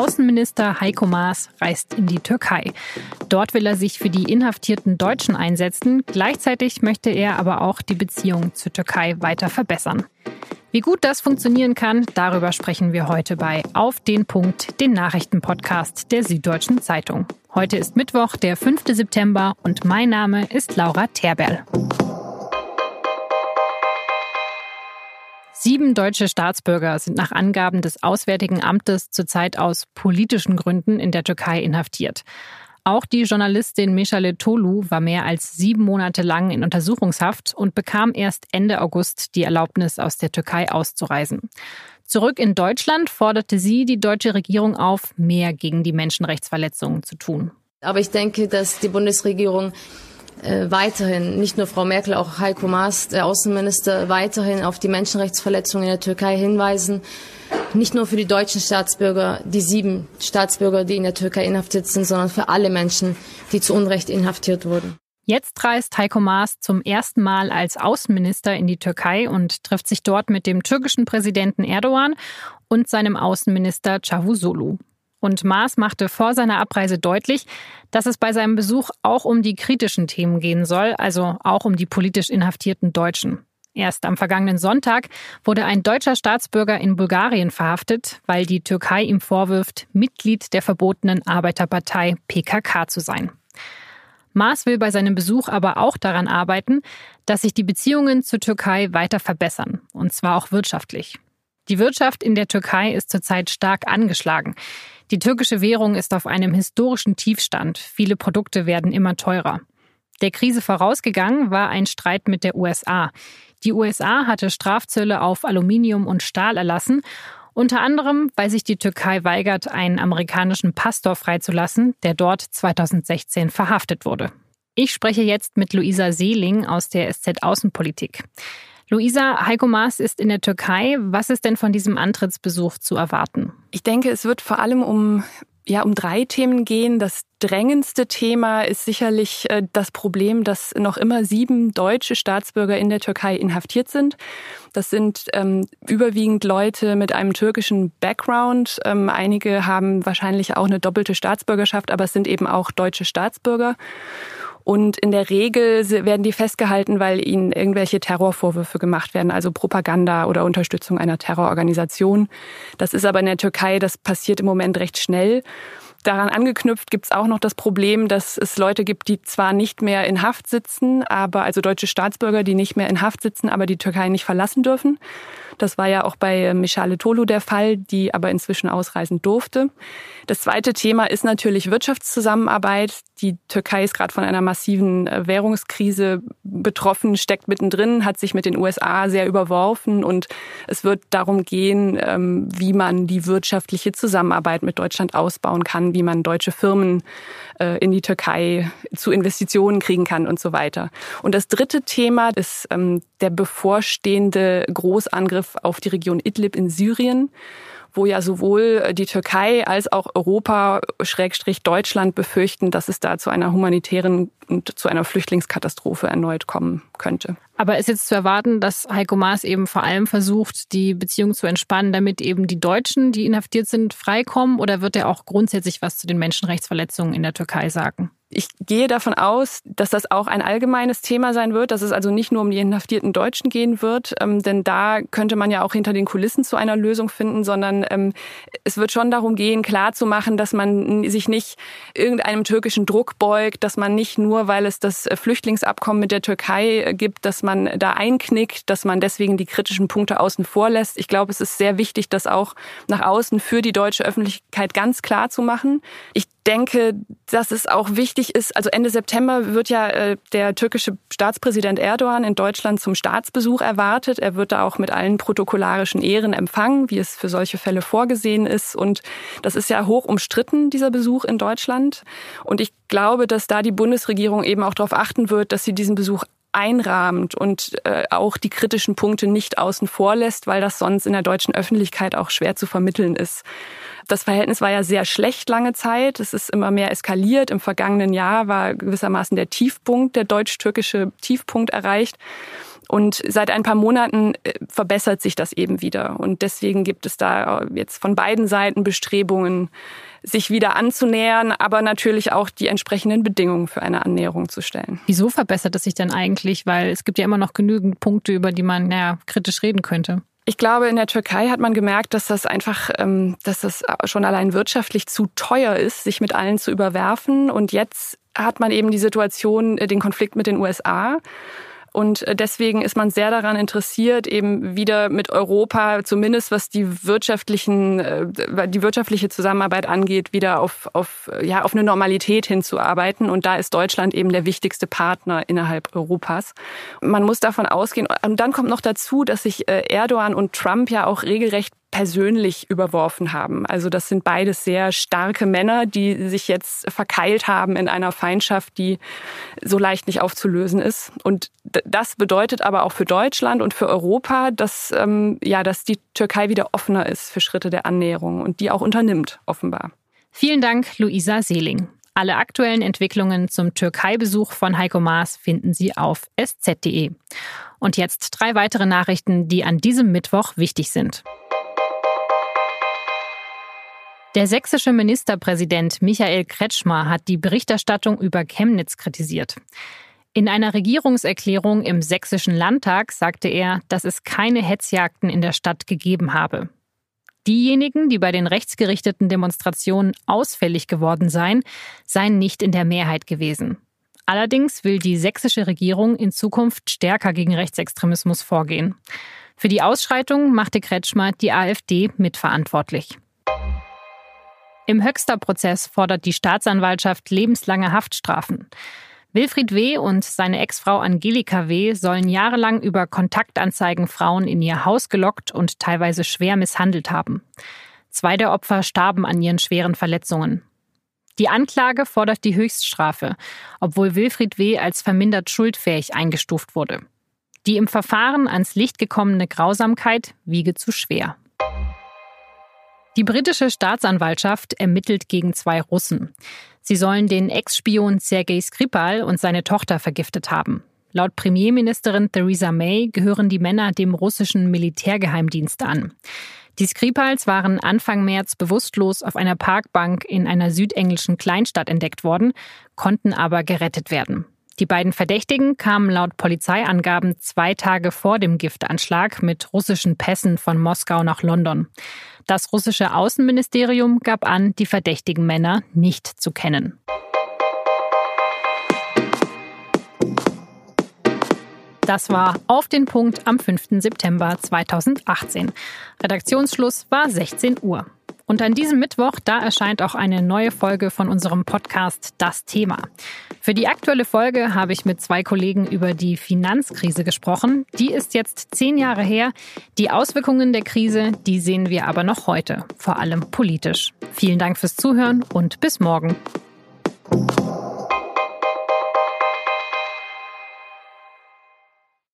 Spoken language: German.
Außenminister Heiko Maas reist in die Türkei. Dort will er sich für die inhaftierten Deutschen einsetzen. Gleichzeitig möchte er aber auch die Beziehung zur Türkei weiter verbessern. Wie gut das funktionieren kann, darüber sprechen wir heute bei Auf den Punkt, den Nachrichtenpodcast der Süddeutschen Zeitung. Heute ist Mittwoch, der 5. September und mein Name ist Laura Terberl. Sieben deutsche Staatsbürger sind nach Angaben des Auswärtigen Amtes zurzeit aus politischen Gründen in der Türkei inhaftiert. Auch die Journalistin Meshale Tolu war mehr als sieben Monate lang in Untersuchungshaft und bekam erst Ende August die Erlaubnis, aus der Türkei auszureisen. Zurück in Deutschland forderte sie die deutsche Regierung auf, mehr gegen die Menschenrechtsverletzungen zu tun. Aber ich denke, dass die Bundesregierung äh, weiterhin, nicht nur Frau Merkel, auch Heiko Maas, der Außenminister, weiterhin auf die Menschenrechtsverletzungen in der Türkei hinweisen. Nicht nur für die deutschen Staatsbürger, die sieben Staatsbürger, die in der Türkei inhaftiert sind, sondern für alle Menschen, die zu Unrecht inhaftiert wurden. Jetzt reist Heiko Maas zum ersten Mal als Außenminister in die Türkei und trifft sich dort mit dem türkischen Präsidenten Erdogan und seinem Außenminister Cavusoglu. Und Maas machte vor seiner Abreise deutlich, dass es bei seinem Besuch auch um die kritischen Themen gehen soll, also auch um die politisch inhaftierten Deutschen. Erst am vergangenen Sonntag wurde ein deutscher Staatsbürger in Bulgarien verhaftet, weil die Türkei ihm vorwirft, Mitglied der verbotenen Arbeiterpartei PKK zu sein. Maas will bei seinem Besuch aber auch daran arbeiten, dass sich die Beziehungen zur Türkei weiter verbessern, und zwar auch wirtschaftlich. Die Wirtschaft in der Türkei ist zurzeit stark angeschlagen. Die türkische Währung ist auf einem historischen Tiefstand. Viele Produkte werden immer teurer. Der Krise vorausgegangen war ein Streit mit der USA. Die USA hatte Strafzölle auf Aluminium und Stahl erlassen, unter anderem, weil sich die Türkei weigert, einen amerikanischen Pastor freizulassen, der dort 2016 verhaftet wurde. Ich spreche jetzt mit Luisa Seeling aus der SZ Außenpolitik. Luisa, Heiko Maas ist in der Türkei. Was ist denn von diesem Antrittsbesuch zu erwarten? Ich denke, es wird vor allem um ja, um drei Themen gehen. Das drängendste Thema ist sicherlich äh, das Problem, dass noch immer sieben deutsche Staatsbürger in der Türkei inhaftiert sind. Das sind ähm, überwiegend Leute mit einem türkischen Background. Ähm, einige haben wahrscheinlich auch eine doppelte Staatsbürgerschaft, aber es sind eben auch deutsche Staatsbürger. Und in der Regel werden die festgehalten, weil ihnen irgendwelche Terrorvorwürfe gemacht werden, also Propaganda oder Unterstützung einer Terrororganisation. Das ist aber in der Türkei, das passiert im Moment recht schnell. Daran angeknüpft gibt es auch noch das Problem, dass es Leute gibt, die zwar nicht mehr in Haft sitzen, aber also deutsche Staatsbürger, die nicht mehr in Haft sitzen, aber die Türkei nicht verlassen dürfen. Das war ja auch bei äh, Michale Tolu der Fall, die aber inzwischen ausreisen durfte. Das zweite Thema ist natürlich Wirtschaftszusammenarbeit. Die Türkei ist gerade von einer massiven äh, Währungskrise betroffen, steckt mittendrin, hat sich mit den USA sehr überworfen und es wird darum gehen, ähm, wie man die wirtschaftliche Zusammenarbeit mit Deutschland ausbauen kann, wie man deutsche Firmen äh, in die Türkei zu Investitionen kriegen kann und so weiter. Und das dritte Thema ist ähm, der bevorstehende Großangriff auf die Region Idlib in Syrien wo ja sowohl die Türkei als auch Europa, Schrägstrich Deutschland befürchten, dass es da zu einer humanitären und zu einer Flüchtlingskatastrophe erneut kommen könnte. Aber ist jetzt zu erwarten, dass Heiko Maas eben vor allem versucht, die Beziehung zu entspannen, damit eben die Deutschen, die inhaftiert sind, freikommen? Oder wird er auch grundsätzlich was zu den Menschenrechtsverletzungen in der Türkei sagen? Ich gehe davon aus, dass das auch ein allgemeines Thema sein wird, dass es also nicht nur um die inhaftierten Deutschen gehen wird, ähm, denn da könnte man ja auch hinter den Kulissen zu einer Lösung finden, sondern ähm, es wird schon darum gehen, klarzumachen, dass man sich nicht irgendeinem türkischen Druck beugt, dass man nicht nur, weil es das Flüchtlingsabkommen mit der Türkei äh, gibt, dass man da einknickt, dass man deswegen die kritischen Punkte außen vor lässt. Ich glaube, es ist sehr wichtig, das auch nach außen für die deutsche Öffentlichkeit ganz klar zu machen. Ich denke, dass es auch wichtig ist, also Ende September wird ja äh, der türkische Staatspräsident Erdogan in Deutschland zum Staatsbesuch erwartet. Er wird da auch mit allen protokollarischen Ehren empfangen, wie es für solche Fälle vorgesehen ist. Und das ist ja hoch umstritten, dieser Besuch in Deutschland. Und ich glaube, dass da die Bundesregierung eben auch darauf achten wird, dass sie diesen Besuch einrahmt und äh, auch die kritischen Punkte nicht außen vor lässt, weil das sonst in der deutschen Öffentlichkeit auch schwer zu vermitteln ist. Das Verhältnis war ja sehr schlecht lange Zeit. Es ist immer mehr eskaliert. Im vergangenen Jahr war gewissermaßen der Tiefpunkt, der deutsch-türkische Tiefpunkt erreicht. Und seit ein paar Monaten äh, verbessert sich das eben wieder. Und deswegen gibt es da jetzt von beiden Seiten Bestrebungen, sich wieder anzunähern, aber natürlich auch die entsprechenden Bedingungen für eine Annäherung zu stellen. Wieso verbessert es sich denn eigentlich? Weil es gibt ja immer noch genügend Punkte, über die man naja, kritisch reden könnte. Ich glaube, in der Türkei hat man gemerkt, dass das einfach, ähm, dass das schon allein wirtschaftlich zu teuer ist, sich mit allen zu überwerfen. Und jetzt hat man eben die Situation, äh, den Konflikt mit den USA. Und äh, deswegen ist man sehr daran interessiert, eben wieder mit Europa, zumindest was die wirtschaftlichen, äh, die wirtschaftliche Zusammenarbeit angeht, wieder auf, auf, ja, auf eine Normalität hinzuarbeiten. Und da ist Deutschland eben der wichtigste Partner innerhalb Europas. Man muss davon ausgehen. Und dann kommt noch dazu, dass sich äh, Erdogan und Trump ja auch regelrecht persönlich überworfen haben. Also das sind beides sehr starke Männer, die sich jetzt verkeilt haben in einer Feindschaft, die so leicht nicht aufzulösen ist. Und das bedeutet aber auch für Deutschland und für Europa, dass, ähm, ja, dass die Türkei wieder offener ist für Schritte der Annäherung und die auch unternimmt, offenbar. Vielen Dank, Luisa Seeling. Alle aktuellen Entwicklungen zum Türkei-Besuch von Heiko Maas finden Sie auf sz.de. Und jetzt drei weitere Nachrichten, die an diesem Mittwoch wichtig sind. Der sächsische Ministerpräsident Michael Kretschmer hat die Berichterstattung über Chemnitz kritisiert. In einer Regierungserklärung im sächsischen Landtag sagte er, dass es keine Hetzjagden in der Stadt gegeben habe. Diejenigen, die bei den rechtsgerichteten Demonstrationen ausfällig geworden seien, seien nicht in der Mehrheit gewesen. Allerdings will die sächsische Regierung in Zukunft stärker gegen Rechtsextremismus vorgehen. Für die Ausschreitung machte Kretschmer die AfD mitverantwortlich. Im Höxter-Prozess fordert die Staatsanwaltschaft lebenslange Haftstrafen. Wilfried W. und seine Ex-Frau Angelika W. sollen jahrelang über Kontaktanzeigen Frauen in ihr Haus gelockt und teilweise schwer misshandelt haben. Zwei der Opfer starben an ihren schweren Verletzungen. Die Anklage fordert die Höchststrafe, obwohl Wilfried W. als vermindert schuldfähig eingestuft wurde. Die im Verfahren ans Licht gekommene Grausamkeit wiege zu schwer. Die britische Staatsanwaltschaft ermittelt gegen zwei Russen. Sie sollen den Ex-Spion Sergei Skripal und seine Tochter vergiftet haben. Laut Premierministerin Theresa May gehören die Männer dem russischen Militärgeheimdienst an. Die Skripals waren Anfang März bewusstlos auf einer Parkbank in einer südenglischen Kleinstadt entdeckt worden, konnten aber gerettet werden. Die beiden Verdächtigen kamen laut Polizeiangaben zwei Tage vor dem Giftanschlag mit russischen Pässen von Moskau nach London. Das russische Außenministerium gab an, die verdächtigen Männer nicht zu kennen. Das war auf den Punkt am 5. September 2018. Redaktionsschluss war 16 Uhr. Und an diesem Mittwoch, da erscheint auch eine neue Folge von unserem Podcast Das Thema. Für die aktuelle Folge habe ich mit zwei Kollegen über die Finanzkrise gesprochen. Die ist jetzt zehn Jahre her. Die Auswirkungen der Krise, die sehen wir aber noch heute, vor allem politisch. Vielen Dank fürs Zuhören und bis morgen.